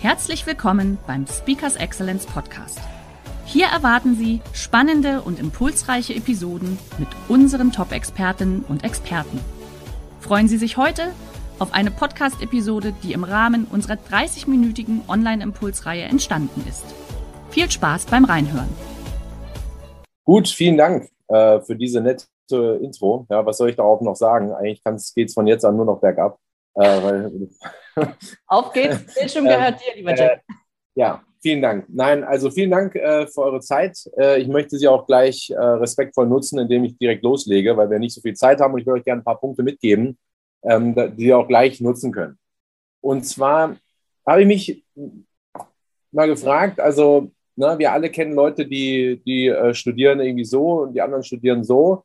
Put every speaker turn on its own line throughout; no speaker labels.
Herzlich willkommen beim Speakers Excellence Podcast. Hier erwarten Sie spannende und impulsreiche Episoden mit unseren Top-Expertinnen und Experten. Freuen Sie sich heute auf eine Podcast-Episode, die im Rahmen unserer 30-minütigen Online-Impulsreihe entstanden ist. Viel Spaß beim Reinhören.
Gut, vielen Dank äh, für diese nette Intro. Ja, was soll ich darauf noch sagen? Eigentlich geht es von jetzt an nur noch bergab. Äh, weil,
Auf geht's, Bildschirm gehört dir, lieber Jack.
Äh, ja, vielen Dank. Nein, also vielen Dank äh, für eure Zeit. Äh, ich möchte sie auch gleich äh, respektvoll nutzen, indem ich direkt loslege, weil wir nicht so viel Zeit haben und ich würde euch gerne ein paar Punkte mitgeben, ähm, die ihr auch gleich nutzen könnt. Und zwar habe ich mich mal gefragt, also na, ne, wir alle kennen Leute, die, die äh, studieren irgendwie so und die anderen studieren so.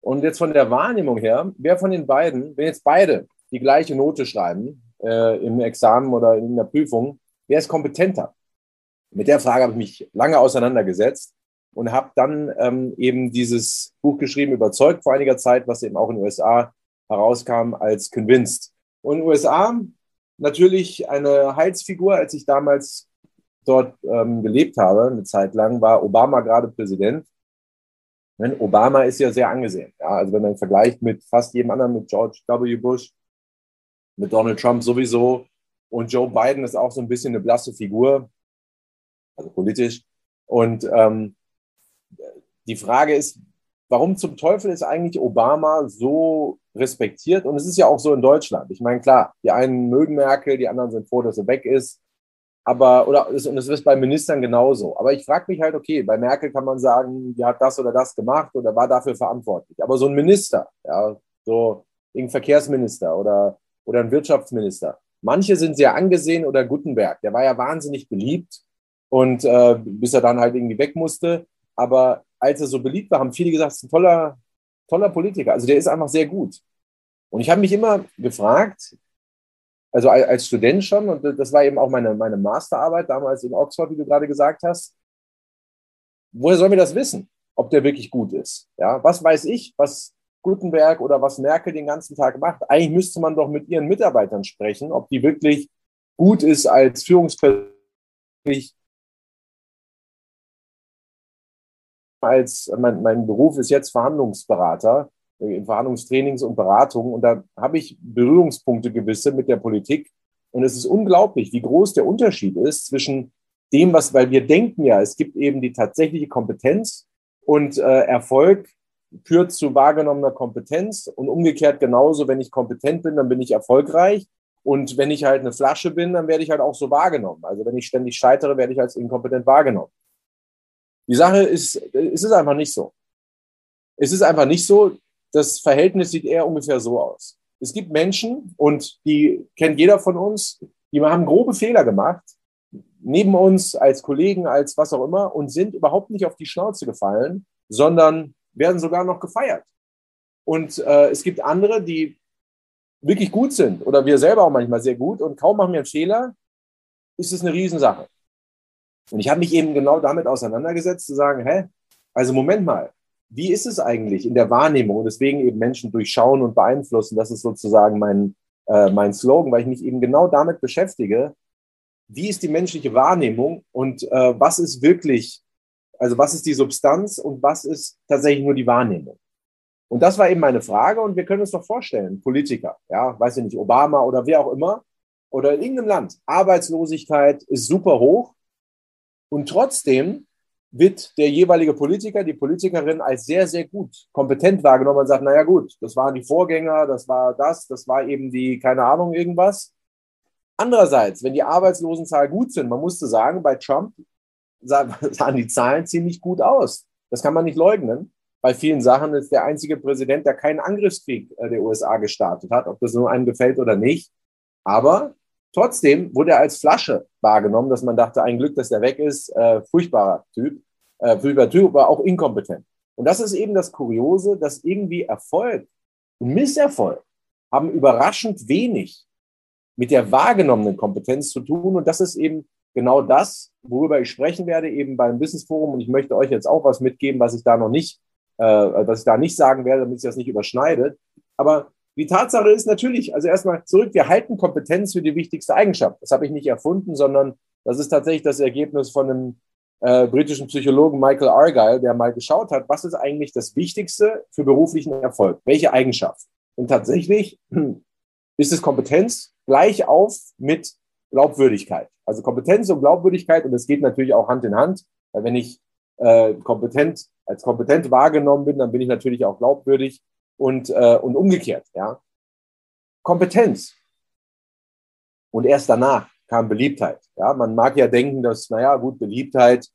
Und jetzt von der Wahrnehmung her, wer von den beiden, wenn jetzt beide die gleiche Note schreiben äh, im Examen oder in der Prüfung, wer ist kompetenter? Mit der Frage habe ich mich lange auseinandergesetzt und habe dann ähm, eben dieses Buch geschrieben, überzeugt vor einiger Zeit, was eben auch in den USA herauskam als Convinced. Und in den USA natürlich eine Heilsfigur, als ich damals dort ähm, gelebt habe, eine Zeit lang, war Obama gerade Präsident. Denn Obama ist ja sehr angesehen. Ja? Also wenn man vergleicht mit fast jedem anderen, mit George W. Bush, mit Donald Trump sowieso. Und Joe Biden ist auch so ein bisschen eine blasse Figur, also politisch. Und ähm, die Frage ist, warum zum Teufel ist eigentlich Obama so respektiert? Und es ist ja auch so in Deutschland. Ich meine, klar, die einen mögen Merkel, die anderen sind froh, dass sie weg ist. Aber, oder, und es ist bei Ministern genauso. Aber ich frage mich halt, okay, bei Merkel kann man sagen, die hat das oder das gemacht oder war dafür verantwortlich. Aber so ein Minister, ja, so irgendein Verkehrsminister oder oder ein Wirtschaftsminister. Manche sind sehr angesehen oder Gutenberg, der war ja wahnsinnig beliebt und äh, bis er dann halt irgendwie weg musste. Aber als er so beliebt war, haben viele gesagt, es ist ein toller, toller Politiker. Also der ist einfach sehr gut. Und ich habe mich immer gefragt, also als Student schon, und das war eben auch meine, meine Masterarbeit damals in Oxford, wie du gerade gesagt hast, woher sollen wir das wissen, ob der wirklich gut ist? Ja, was weiß ich, was Gutenberg oder was Merkel den ganzen Tag macht. Eigentlich müsste man doch mit ihren Mitarbeitern sprechen, ob die wirklich gut ist als Führungsperson. Als mein, mein Beruf ist jetzt Verhandlungsberater in Verhandlungstrainings und Beratungen und da habe ich Berührungspunkte gewisse mit der Politik und es ist unglaublich, wie groß der Unterschied ist zwischen dem, was, weil wir denken ja, es gibt eben die tatsächliche Kompetenz und äh, Erfolg führt zu wahrgenommener Kompetenz und umgekehrt genauso, wenn ich kompetent bin, dann bin ich erfolgreich und wenn ich halt eine Flasche bin, dann werde ich halt auch so wahrgenommen. Also wenn ich ständig scheitere, werde ich als inkompetent wahrgenommen. Die Sache ist, es ist einfach nicht so. Es ist einfach nicht so. Das Verhältnis sieht eher ungefähr so aus. Es gibt Menschen und die kennt jeder von uns, die haben grobe Fehler gemacht, neben uns als Kollegen, als was auch immer und sind überhaupt nicht auf die Schnauze gefallen, sondern werden sogar noch gefeiert. Und äh, es gibt andere, die wirklich gut sind oder wir selber auch manchmal sehr gut und kaum machen wir einen Fehler, ist es eine Riesensache. Und ich habe mich eben genau damit auseinandergesetzt, zu sagen, hä, also Moment mal, wie ist es eigentlich in der Wahrnehmung? Und deswegen eben Menschen durchschauen und beeinflussen, das ist sozusagen mein, äh, mein Slogan, weil ich mich eben genau damit beschäftige, wie ist die menschliche Wahrnehmung und äh, was ist wirklich also was ist die Substanz und was ist tatsächlich nur die Wahrnehmung? Und das war eben meine Frage und wir können uns doch vorstellen, Politiker, ja, weiß ich nicht, Obama oder wer auch immer, oder in irgendeinem Land, Arbeitslosigkeit ist super hoch und trotzdem wird der jeweilige Politiker, die Politikerin als sehr, sehr gut, kompetent wahrgenommen und sagt, naja gut, das waren die Vorgänger, das war das, das war eben die, keine Ahnung, irgendwas. Andererseits, wenn die Arbeitslosenzahlen gut sind, man musste sagen, bei Trump sahen die Zahlen ziemlich gut aus. Das kann man nicht leugnen. Bei vielen Sachen ist der einzige Präsident, der keinen Angriffskrieg äh, der USA gestartet hat, ob das nur einem gefällt oder nicht. Aber Trotzdem wurde er als Flasche wahrgenommen, dass man dachte, ein Glück, dass der weg ist. Äh, furchtbarer Typ, äh, furchtbarer Typ, aber auch inkompetent. Und das ist eben das Kuriose, dass irgendwie Erfolg und Misserfolg haben überraschend wenig mit der wahrgenommenen Kompetenz zu tun. Und das ist eben genau das, worüber ich sprechen werde, eben beim Business Forum. Und ich möchte euch jetzt auch was mitgeben, was ich da noch nicht, äh, was ich da nicht sagen werde, damit sich das nicht überschneidet. Aber die Tatsache ist natürlich, also erstmal zurück, wir halten Kompetenz für die wichtigste Eigenschaft. Das habe ich nicht erfunden, sondern das ist tatsächlich das Ergebnis von einem äh, britischen Psychologen Michael Argyle, der mal geschaut hat, was ist eigentlich das Wichtigste für beruflichen Erfolg? Welche Eigenschaft? Und tatsächlich ist es Kompetenz gleich auf mit Glaubwürdigkeit. Also Kompetenz und Glaubwürdigkeit, und das geht natürlich auch Hand in Hand, weil wenn ich äh, kompetent, als kompetent wahrgenommen bin, dann bin ich natürlich auch glaubwürdig und, äh, und umgekehrt. Ja? Kompetenz. Und erst danach kam Beliebtheit. Ja? Man mag ja denken, dass, naja, gut, Beliebtheit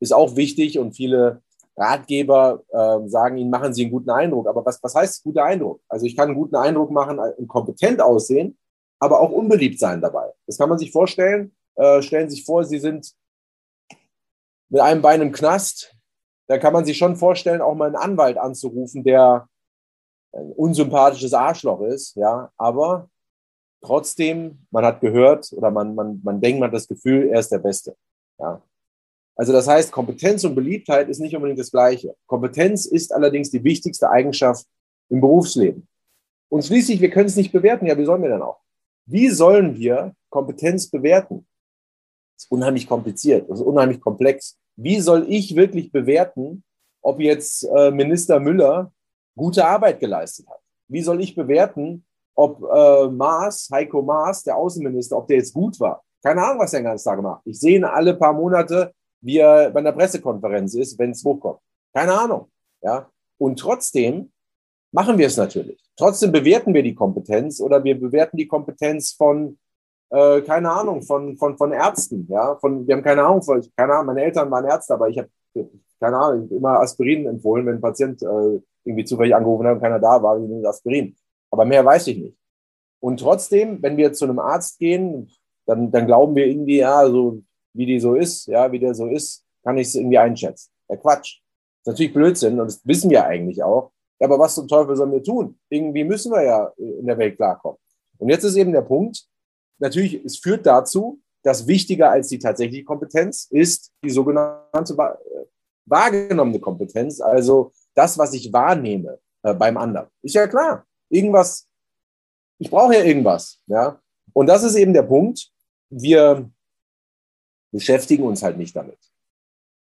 ist auch wichtig und viele Ratgeber äh, sagen ihnen, machen sie einen guten Eindruck. Aber was, was heißt guter Eindruck? Also ich kann einen guten Eindruck machen und kompetent aussehen, aber auch unbeliebt sein dabei. Das kann man sich vorstellen. Äh, stellen Sie sich vor, Sie sind mit einem Bein im Knast. Da kann man sich schon vorstellen, auch mal einen Anwalt anzurufen, der ein unsympathisches Arschloch ist, ja, aber trotzdem, man hat gehört oder man, man, man denkt, man hat das Gefühl, er ist der Beste. Ja. Also das heißt, Kompetenz und Beliebtheit ist nicht unbedingt das Gleiche. Kompetenz ist allerdings die wichtigste Eigenschaft im Berufsleben. Und schließlich, wir können es nicht bewerten. Ja, wie sollen wir denn auch? Wie sollen wir Kompetenz bewerten? Das ist unheimlich kompliziert, das ist unheimlich komplex. Wie soll ich wirklich bewerten, ob jetzt äh, Minister Müller gute Arbeit geleistet hat? Wie soll ich bewerten, ob äh, Maas, Heiko Maas, der Außenminister, ob der jetzt gut war? Keine Ahnung, was er den ganzen Tag macht. Ich sehe ihn alle paar Monate, wie er bei einer Pressekonferenz ist, wenn es hochkommt. Keine Ahnung. Ja? Und trotzdem machen wir es natürlich. Trotzdem bewerten wir die Kompetenz oder wir bewerten die Kompetenz von, äh, keine Ahnung, von, von, von Ärzten. Ja? Von, wir haben keine Ahnung, keine Ahnung, meine Eltern waren Ärzte, aber ich habe keine Ahnung, immer Aspirin empfohlen, wenn ein Patient äh, irgendwie zufällig angerufen hat und keiner da war, nehme Aspirin. Aber mehr weiß ich nicht. Und trotzdem, wenn wir zu einem Arzt gehen, dann, dann glauben wir irgendwie, ja, so wie die so ist, ja, wie der so ist, kann ich es irgendwie einschätzen. Ja, Quatsch. Das ist natürlich Blödsinn und das wissen wir eigentlich auch. Ja, aber was zum Teufel sollen wir tun? Irgendwie müssen wir ja in der Welt klarkommen. Und jetzt ist eben der Punkt, natürlich, es führt dazu, dass wichtiger als die tatsächliche Kompetenz ist die sogenannte wahrgenommene Kompetenz, also das, was ich wahrnehme äh, beim anderen. Ist ja klar. Irgendwas, ich brauche ja irgendwas. Ja? Und das ist eben der Punkt. Wir beschäftigen uns halt nicht damit.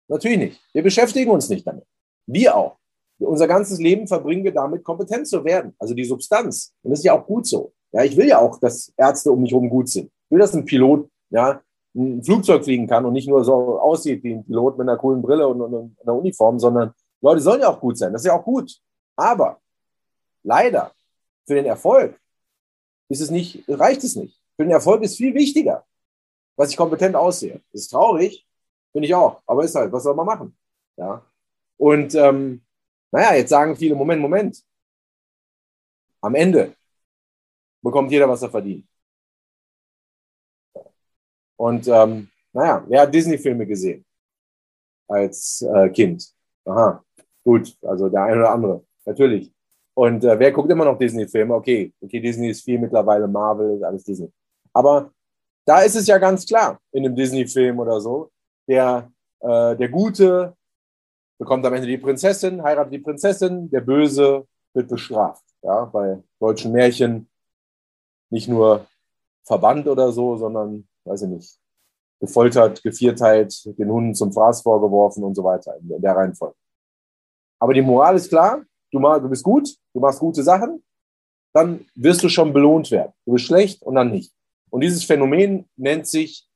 Natürlich nicht. Wir beschäftigen uns nicht damit. Wir auch. Unser ganzes Leben verbringen wir damit, kompetent zu werden. Also die Substanz. Und das ist ja auch gut so. Ja, ich will ja auch, dass Ärzte um mich herum gut sind. Ich will, dass ein Pilot ja, ein Flugzeug fliegen kann und nicht nur so aussieht wie ein Pilot mit einer coolen Brille und, und, und einer Uniform, sondern Leute sollen ja auch gut sein. Das ist ja auch gut. Aber leider für den Erfolg ist es nicht, reicht es nicht. Für den Erfolg ist viel wichtiger, was ich kompetent aussehe. Das ist traurig, finde ich auch. Aber ist halt, was soll man machen? Ja. Und ähm, naja, jetzt sagen viele, Moment, Moment. Am Ende bekommt jeder, was er verdient. Und ähm, naja, wer hat Disney-Filme gesehen als äh, Kind? Aha, gut, also der eine oder andere, natürlich. Und äh, wer guckt immer noch Disney-Filme? Okay, okay, Disney ist viel mittlerweile, Marvel ist alles Disney. Aber da ist es ja ganz klar, in einem Disney-Film oder so, der, äh, der Gute bekommt am Ende die Prinzessin, heiratet die Prinzessin, der Böse wird bestraft. Ja, bei deutschen Märchen nicht nur verbannt oder so, sondern weiß ich nicht, gefoltert, gevierteilt, den Hunden zum Fraß vorgeworfen und so weiter in der Reihenfolge. Aber die Moral ist klar, du, du bist gut, du machst gute Sachen, dann wirst du schon belohnt werden. Du bist schlecht und dann nicht. Und dieses Phänomen nennt sich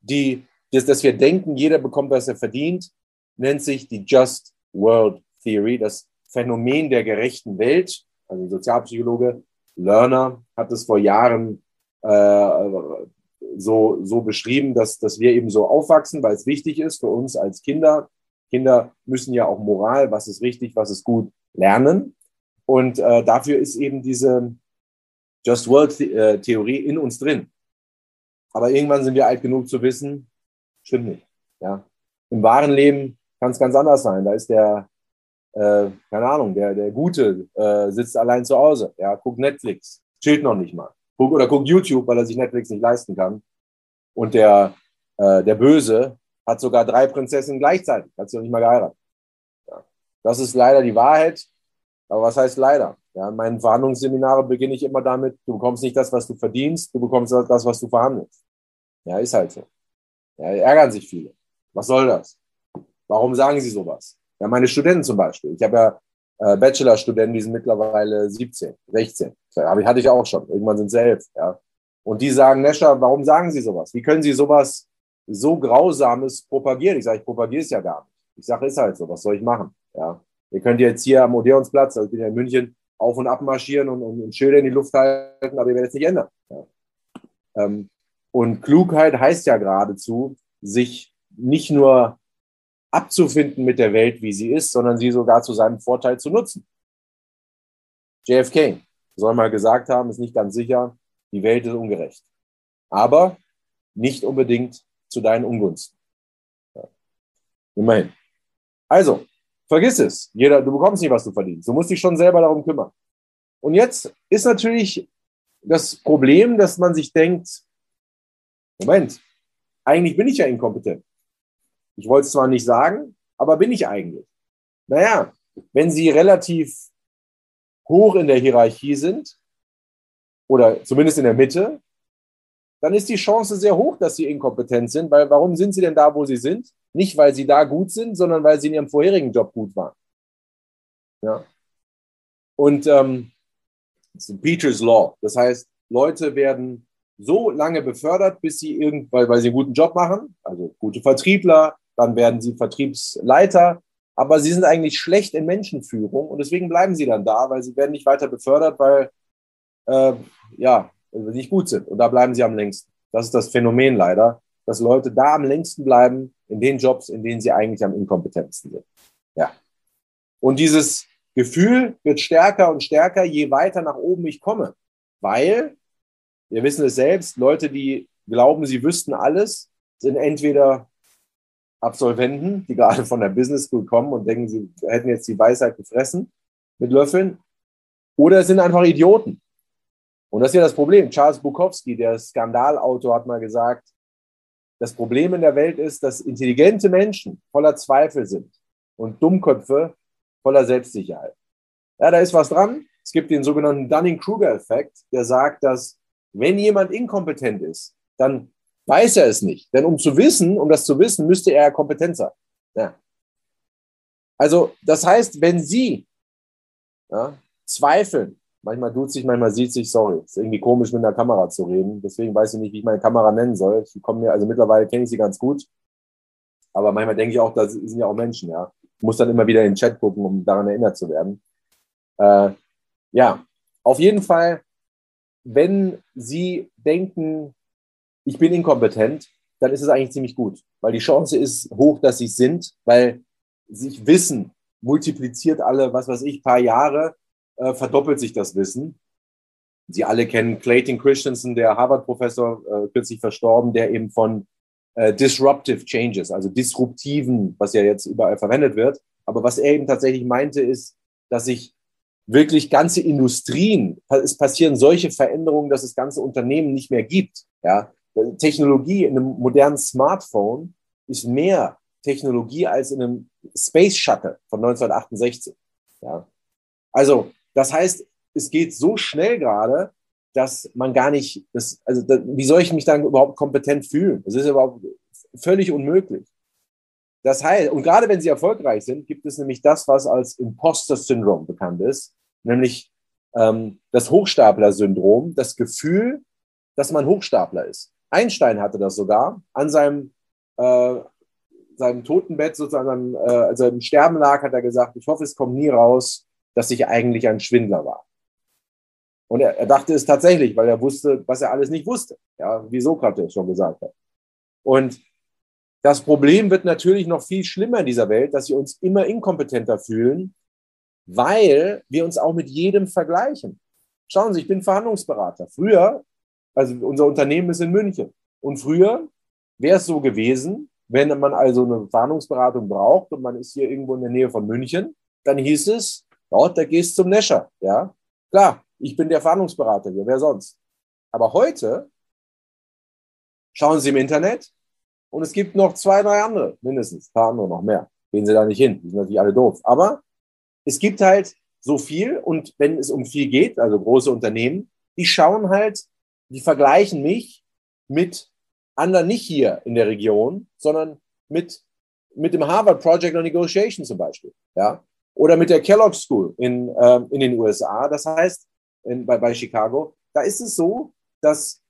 die, das, dass wir denken, jeder bekommt, was er verdient, nennt sich die Just World Theory, das Phänomen der gerechten Welt. Also ein Sozialpsychologe Lerner hat es vor Jahren äh, so, so beschrieben, dass, dass wir eben so aufwachsen, weil es wichtig ist für uns als Kinder. Kinder müssen ja auch Moral, was ist richtig, was ist gut, lernen. Und äh, dafür ist eben diese Just World äh, Theorie in uns drin. Aber irgendwann sind wir alt genug zu wissen, stimmt nicht. Ja. Im wahren Leben kann es ganz anders sein. Da ist der, äh, keine Ahnung, der, der Gute äh, sitzt allein zu Hause, ja, guckt Netflix, chillt noch nicht mal. Guck, oder guckt YouTube, weil er sich Netflix nicht leisten kann. Und der, äh, der Böse hat sogar drei Prinzessinnen gleichzeitig, hat sie noch nicht mal geheiratet. Ja. Das ist leider die Wahrheit. Aber was heißt leider? Ja, in meinen Verhandlungsseminaren beginne ich immer damit, du bekommst nicht das, was du verdienst, du bekommst das, was du verhandelst. Ja, ist halt so. Ja, ärgern sich viele. Was soll das? Warum sagen sie sowas? Ja, meine Studenten zum Beispiel. Ich habe ja äh, Bachelorstudenten, die sind mittlerweile 17, 16. Aber hatte ich auch schon. Irgendwann sind sie elf. Ja. Und die sagen, Nescha, warum sagen Sie sowas? Wie können Sie sowas so Grausames propagieren? Ich sage, ich propagiere es ja gar nicht. Ich sage, ist halt so, was soll ich machen? Ja. Ihr könnt jetzt hier am Odeonsplatz, also ich bin ja in München, auf und ab marschieren und, und, und Schilder in die Luft halten, aber ihr werdet es nicht ändern. Ja. Ähm, und Klugheit heißt ja geradezu, sich nicht nur abzufinden mit der Welt, wie sie ist, sondern sie sogar zu seinem Vorteil zu nutzen. JFK soll mal gesagt haben, ist nicht ganz sicher, die Welt ist ungerecht. Aber nicht unbedingt zu deinen Ungunsten. Ja. Immerhin. Also, vergiss es. Jeder, du bekommst nicht, was du verdienst. Du musst dich schon selber darum kümmern. Und jetzt ist natürlich das Problem, dass man sich denkt, Moment, eigentlich bin ich ja inkompetent. Ich wollte es zwar nicht sagen, aber bin ich eigentlich? Naja, wenn Sie relativ hoch in der Hierarchie sind, oder zumindest in der Mitte, dann ist die Chance sehr hoch, dass Sie inkompetent sind, weil warum sind Sie denn da, wo Sie sind? Nicht, weil Sie da gut sind, sondern weil Sie in Ihrem vorherigen Job gut waren. Ja. Und ähm, das ist Peters Law. Das heißt, Leute werden so lange befördert, bis sie irgend, weil, weil sie einen guten Job machen, also gute Vertriebler, dann werden sie Vertriebsleiter, aber sie sind eigentlich schlecht in Menschenführung und deswegen bleiben sie dann da, weil sie werden nicht weiter befördert, weil äh, ja, nicht gut sind und da bleiben sie am längsten. Das ist das Phänomen leider, dass Leute da am längsten bleiben in den Jobs, in denen sie eigentlich am inkompetentesten sind. Ja. Und dieses Gefühl wird stärker und stärker, je weiter nach oben ich komme, weil wir wissen es selbst, Leute, die glauben, sie wüssten alles, sind entweder Absolventen, die gerade von der Business School kommen und denken, sie hätten jetzt die Weisheit gefressen mit Löffeln, oder es sind einfach Idioten. Und das ist ja das Problem. Charles Bukowski, der Skandalautor, hat mal gesagt, das Problem in der Welt ist, dass intelligente Menschen voller Zweifel sind und Dummköpfe voller Selbstsicherheit. Ja, da ist was dran. Es gibt den sogenannten Dunning-Kruger-Effekt, der sagt, dass wenn jemand inkompetent ist, dann weiß er es nicht. Denn um zu wissen, um das zu wissen, müsste er kompetent sein. Ja. Also, das heißt, wenn Sie ja, zweifeln, manchmal tut sich, manchmal sieht sich, sorry, ist irgendwie komisch mit einer Kamera zu reden. Deswegen weiß ich nicht, wie ich meine Kamera nennen soll. Ich komme mir, also mittlerweile kenne ich sie ganz gut. Aber manchmal denke ich auch, das sind ja auch Menschen, ja. Ich muss dann immer wieder in den Chat gucken, um daran erinnert zu werden. Äh, ja, auf jeden Fall wenn Sie denken, ich bin inkompetent, dann ist es eigentlich ziemlich gut, weil die Chance ist hoch, dass Sie es sind, weil sich Wissen multipliziert alle, was weiß ich, paar Jahre, äh, verdoppelt sich das Wissen. Sie alle kennen Clayton Christensen, der Harvard-Professor, äh, kürzlich verstorben, der eben von äh, Disruptive Changes, also disruptiven, was ja jetzt überall verwendet wird, aber was er eben tatsächlich meinte, ist, dass sich wirklich ganze Industrien, es passieren solche Veränderungen, dass es ganze Unternehmen nicht mehr gibt. Ja, Technologie in einem modernen Smartphone ist mehr Technologie als in einem Space Shuttle von 1968. Ja, also das heißt, es geht so schnell gerade, dass man gar nicht, das, also da, wie soll ich mich dann überhaupt kompetent fühlen? Das ist überhaupt völlig unmöglich. Das heißt, und gerade wenn sie erfolgreich sind, gibt es nämlich das, was als Imposter-Syndrom bekannt ist nämlich ähm, das Hochstapler-Syndrom, das Gefühl, dass man Hochstapler ist. Einstein hatte das sogar an seinem, äh, seinem Totenbett, sozusagen, äh, als er im Sterben lag, hat er gesagt, ich hoffe, es kommt nie raus, dass ich eigentlich ein Schwindler war. Und er, er dachte es tatsächlich, weil er wusste, was er alles nicht wusste, ja, wie Sokrates schon gesagt hat. Und das Problem wird natürlich noch viel schlimmer in dieser Welt, dass wir uns immer inkompetenter fühlen weil wir uns auch mit jedem vergleichen. Schauen Sie, ich bin Verhandlungsberater. Früher, also unser Unternehmen ist in München. Und früher wäre es so gewesen, wenn man also eine Warnungsberatung braucht und man ist hier irgendwo in der Nähe von München, dann hieß es, ja, da gehst zum Nescher. Ja, klar, ich bin der Fahndungsberater hier, wer sonst? Aber heute schauen Sie im Internet und es gibt noch zwei, drei andere, mindestens, ein paar andere noch mehr. Gehen Sie da nicht hin, die sind natürlich alle doof. Aber es gibt halt so viel und wenn es um viel geht, also große Unternehmen, die schauen halt, die vergleichen mich mit anderen nicht hier in der Region, sondern mit, mit dem Harvard Project on Negotiation zum Beispiel. Ja? Oder mit der Kellogg School in, äh, in den USA. Das heißt, in, bei, bei Chicago, da ist es so, dass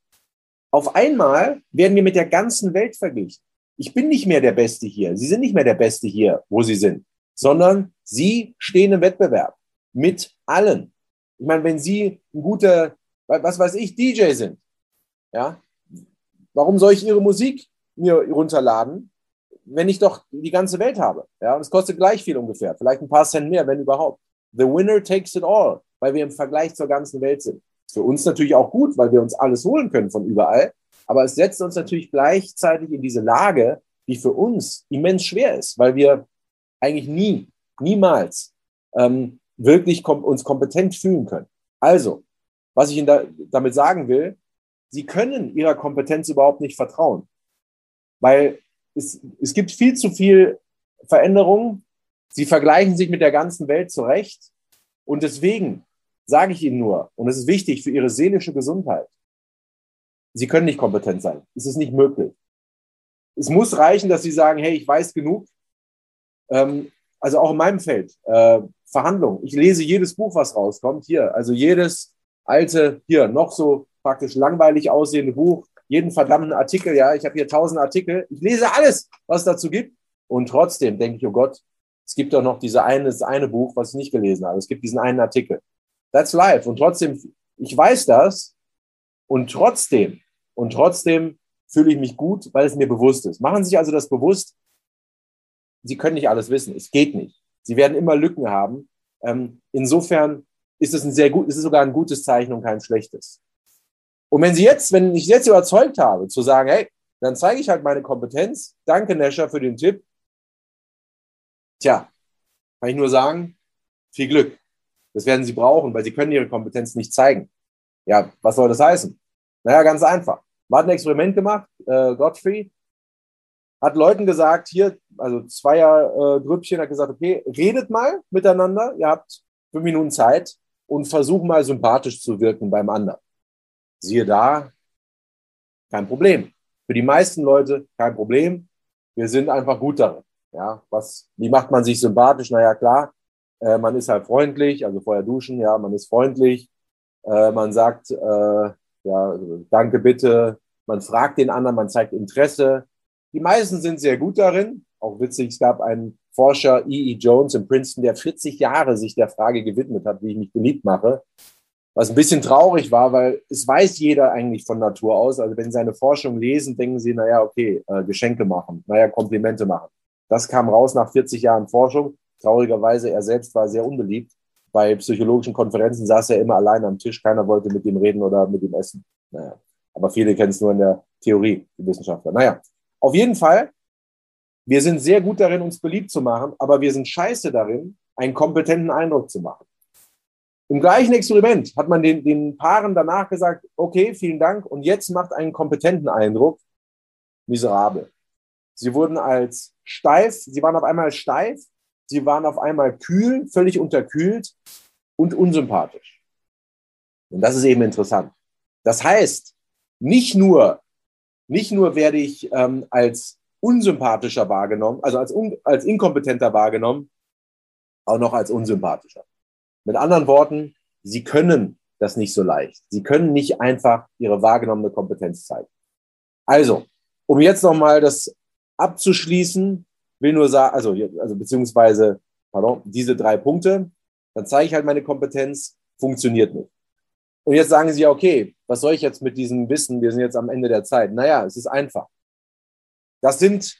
auf einmal werden wir mit der ganzen Welt verglichen. Ich bin nicht mehr der Beste hier. Sie sind nicht mehr der Beste hier, wo Sie sind, sondern Sie stehen im Wettbewerb mit allen. Ich meine, wenn Sie ein guter, was weiß ich, DJ sind, ja, warum soll ich Ihre Musik mir runterladen, wenn ich doch die ganze Welt habe? Ja, und es kostet gleich viel ungefähr, vielleicht ein paar Cent mehr, wenn überhaupt. The winner takes it all, weil wir im Vergleich zur ganzen Welt sind. Für uns natürlich auch gut, weil wir uns alles holen können von überall. Aber es setzt uns natürlich gleichzeitig in diese Lage, die für uns immens schwer ist, weil wir eigentlich nie, niemals ähm, wirklich kom uns kompetent fühlen können. Also, was ich Ihnen da, damit sagen will, Sie können Ihrer Kompetenz überhaupt nicht vertrauen, weil es, es gibt viel zu viel Veränderung. Sie vergleichen sich mit der ganzen Welt zurecht und deswegen sage ich Ihnen nur, und es ist wichtig für Ihre seelische Gesundheit, Sie können nicht kompetent sein. Es ist nicht möglich. Es muss reichen, dass Sie sagen, hey, ich weiß genug. Ähm, also auch in meinem Feld, äh, Verhandlungen. Ich lese jedes Buch, was rauskommt, hier. Also jedes alte, hier, noch so praktisch langweilig aussehende Buch, jeden verdammten Artikel, ja, ich habe hier tausend Artikel. Ich lese alles, was es dazu gibt. Und trotzdem denke ich, oh Gott, es gibt doch noch diese eine, das eine Buch, was ich nicht gelesen habe. Es gibt diesen einen Artikel. That's life. Und trotzdem, ich weiß das. Und trotzdem, und trotzdem fühle ich mich gut, weil es mir bewusst ist. Machen Sie sich also das bewusst. Sie können nicht alles wissen. Es geht nicht. Sie werden immer Lücken haben. Ähm, insofern ist es ein sehr gut, ist es sogar ein gutes Zeichen und kein schlechtes. Und wenn Sie jetzt, wenn ich jetzt überzeugt habe, zu sagen, hey, dann zeige ich halt meine Kompetenz. Danke, Nescher, für den Tipp. Tja, kann ich nur sagen, viel Glück. Das werden Sie brauchen, weil Sie können Ihre Kompetenz nicht zeigen. Ja, was soll das heißen? Naja, ganz einfach. Man hat ein Experiment gemacht, äh, Godfrey, hat Leuten gesagt, hier, also Zweier-Grüppchen, äh, hat gesagt, okay, redet mal miteinander, ihr habt fünf Minuten Zeit und versucht mal sympathisch zu wirken beim anderen. Siehe da, kein Problem. Für die meisten Leute kein Problem. Wir sind einfach gut darin. Ja, was, wie macht man sich sympathisch? Naja, klar, äh, man ist halt freundlich, also vorher duschen, ja, man ist freundlich. Äh, man sagt, äh, ja, danke bitte. Man fragt den anderen, man zeigt Interesse. Die meisten sind sehr gut darin. Auch witzig, es gab einen Forscher, E.E. E. Jones in Princeton, der 40 Jahre sich der Frage gewidmet hat, wie ich mich beliebt mache. Was ein bisschen traurig war, weil es weiß jeder eigentlich von Natur aus. Also wenn Sie seine Forschung lesen, denken Sie, naja, okay, äh, Geschenke machen, naja, Komplimente machen. Das kam raus nach 40 Jahren Forschung. Traurigerweise, er selbst war sehr unbeliebt. Bei psychologischen Konferenzen saß er immer allein am Tisch. Keiner wollte mit ihm reden oder mit ihm essen. Naja. Aber viele kennen es nur in der Theorie, die Wissenschaftler. Naja, auf jeden Fall, wir sind sehr gut darin, uns beliebt zu machen, aber wir sind scheiße darin, einen kompetenten Eindruck zu machen. Im gleichen Experiment hat man den, den Paaren danach gesagt, okay, vielen Dank, und jetzt macht einen kompetenten Eindruck. Miserabel. Sie wurden als steif, sie waren auf einmal steif, sie waren auf einmal kühl, völlig unterkühlt und unsympathisch. Und das ist eben interessant. Das heißt, nicht nur, nicht nur werde ich ähm, als unsympathischer wahrgenommen, also als, un, als inkompetenter wahrgenommen, auch noch als unsympathischer. Mit anderen Worten, sie können das nicht so leicht. Sie können nicht einfach ihre wahrgenommene Kompetenz zeigen. Also, um jetzt nochmal das abzuschließen, will nur sagen, also, also beziehungsweise, pardon, diese drei Punkte, dann zeige ich halt meine Kompetenz, funktioniert nicht. Und jetzt sagen Sie, okay, was soll ich jetzt mit diesem Wissen? Wir sind jetzt am Ende der Zeit. Naja, es ist einfach. Das sind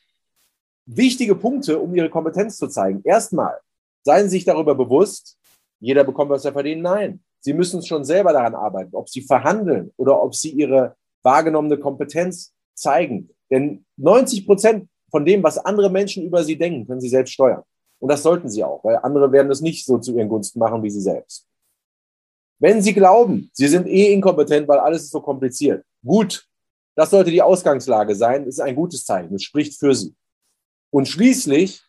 wichtige Punkte, um Ihre Kompetenz zu zeigen. Erstmal, seien Sie sich darüber bewusst, jeder bekommt, was er verdient. Nein, sie müssen schon selber daran arbeiten, ob sie verhandeln oder ob sie ihre wahrgenommene Kompetenz zeigen. Denn 90 Prozent von dem, was andere Menschen über sie denken, können sie selbst steuern. Und das sollten sie auch, weil andere werden es nicht so zu ihren Gunsten machen wie sie selbst. Wenn sie glauben, sie sind eh inkompetent, weil alles ist so kompliziert, gut, das sollte die Ausgangslage sein, ist ein gutes Zeichen, es spricht für sie. Und schließlich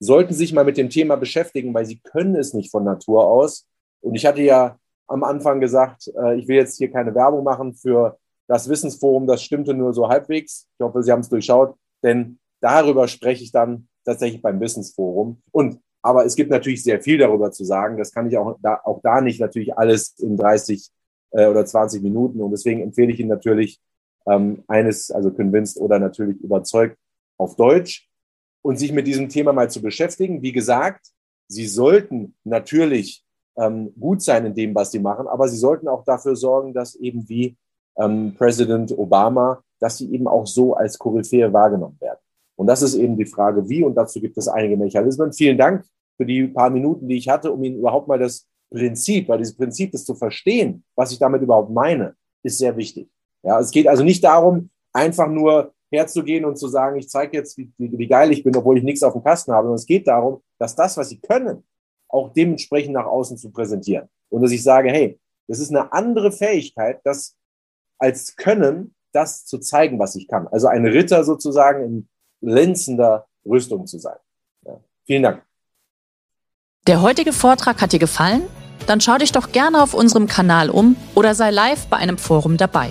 sollten sie sich mal mit dem Thema beschäftigen, weil sie können es nicht von Natur aus. Und ich hatte ja am Anfang gesagt, äh, ich will jetzt hier keine Werbung machen für das Wissensforum, das stimmte nur so halbwegs. Ich hoffe, Sie haben es durchschaut, denn darüber spreche ich dann tatsächlich beim Wissensforum. Und aber es gibt natürlich sehr viel darüber zu sagen. Das kann ich auch da, auch da nicht natürlich alles in 30 äh, oder 20 Minuten. Und deswegen empfehle ich Ihnen natürlich ähm, eines, also convinced oder natürlich überzeugt auf Deutsch und sich mit diesem Thema mal zu beschäftigen. Wie gesagt, Sie sollten natürlich ähm, gut sein in dem, was Sie machen, aber Sie sollten auch dafür sorgen, dass eben wie ähm, Präsident Obama, dass sie eben auch so als Koryphäe wahrgenommen werden. Und das ist eben die Frage, wie, und dazu gibt es einige Mechanismen. Vielen Dank für die paar Minuten, die ich hatte, um Ihnen überhaupt mal das Prinzip, weil dieses Prinzip, das zu verstehen, was ich damit überhaupt meine, ist sehr wichtig. Ja, es geht also nicht darum, einfach nur herzugehen und zu sagen, ich zeige jetzt, wie, wie, geil ich bin, obwohl ich nichts auf dem Kasten habe, sondern es geht darum, dass das, was Sie können, auch dementsprechend nach außen zu präsentieren. Und dass ich sage, hey, das ist eine andere Fähigkeit, das als Können, das zu zeigen, was ich kann. Also ein Ritter sozusagen in glänzender Rüstung zu sein. Ja. Vielen Dank.
Der heutige Vortrag hat dir gefallen? Dann schau dich doch gerne auf unserem Kanal um oder sei live bei einem Forum dabei.